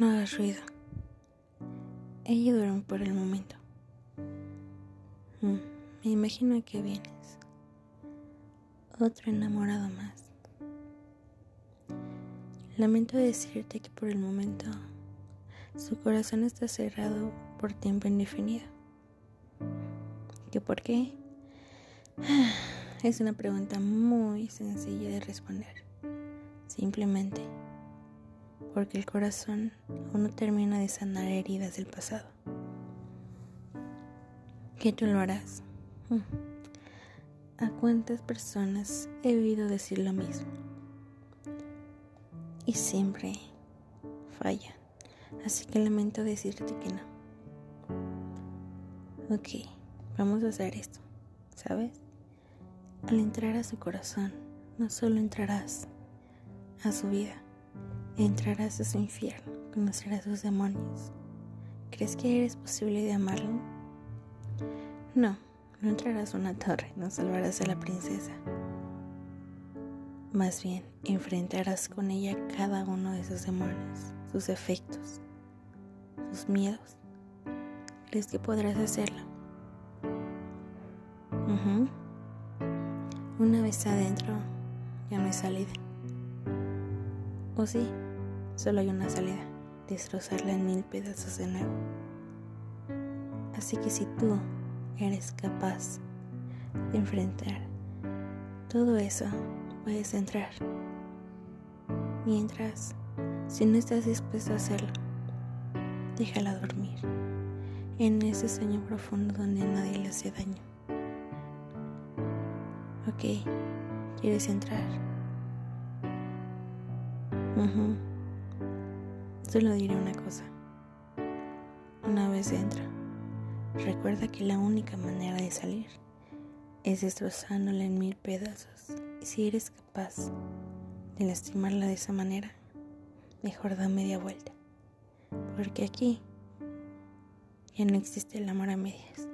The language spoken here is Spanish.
No hagas ruido. Ella duerme por el momento. Mm, me imagino que vienes. Otro enamorado más. Lamento decirte que por el momento su corazón está cerrado por tiempo indefinido. ¿Qué por qué? Es una pregunta muy sencilla de responder. Simplemente porque el corazón aún no termina de sanar heridas del pasado. ¿Qué tú lo harás? Mm. ¿A cuántas personas he oído decir lo mismo? Y siempre fallan. Así que lamento decirte que no. Ok, vamos a hacer esto, ¿sabes? Al entrar a su corazón, no solo entrarás a su vida, entrarás a su infierno, conocerás sus demonios. ¿Crees que eres posible de amarlo? No, no entrarás a una torre, no salvarás a la princesa. Más bien, enfrentarás con ella cada uno de sus demonios, sus efectos, sus miedos. ¿Crees que podrás hacerlo? Una vez adentro, ya no hay salida. O sí, solo hay una salida, destrozarla en mil pedazos de nuevo. Así que si tú eres capaz de enfrentar todo eso, puedes entrar. Mientras, si no estás dispuesto a hacerlo, déjala dormir en ese sueño profundo donde nadie le hace daño. Ok, ¿quieres entrar? Solo diré una cosa. Una vez entra, recuerda que la única manera de salir es destrozándola en mil pedazos. Y si eres capaz de lastimarla de esa manera, mejor da media vuelta. Porque aquí ya no existe el amor a medias.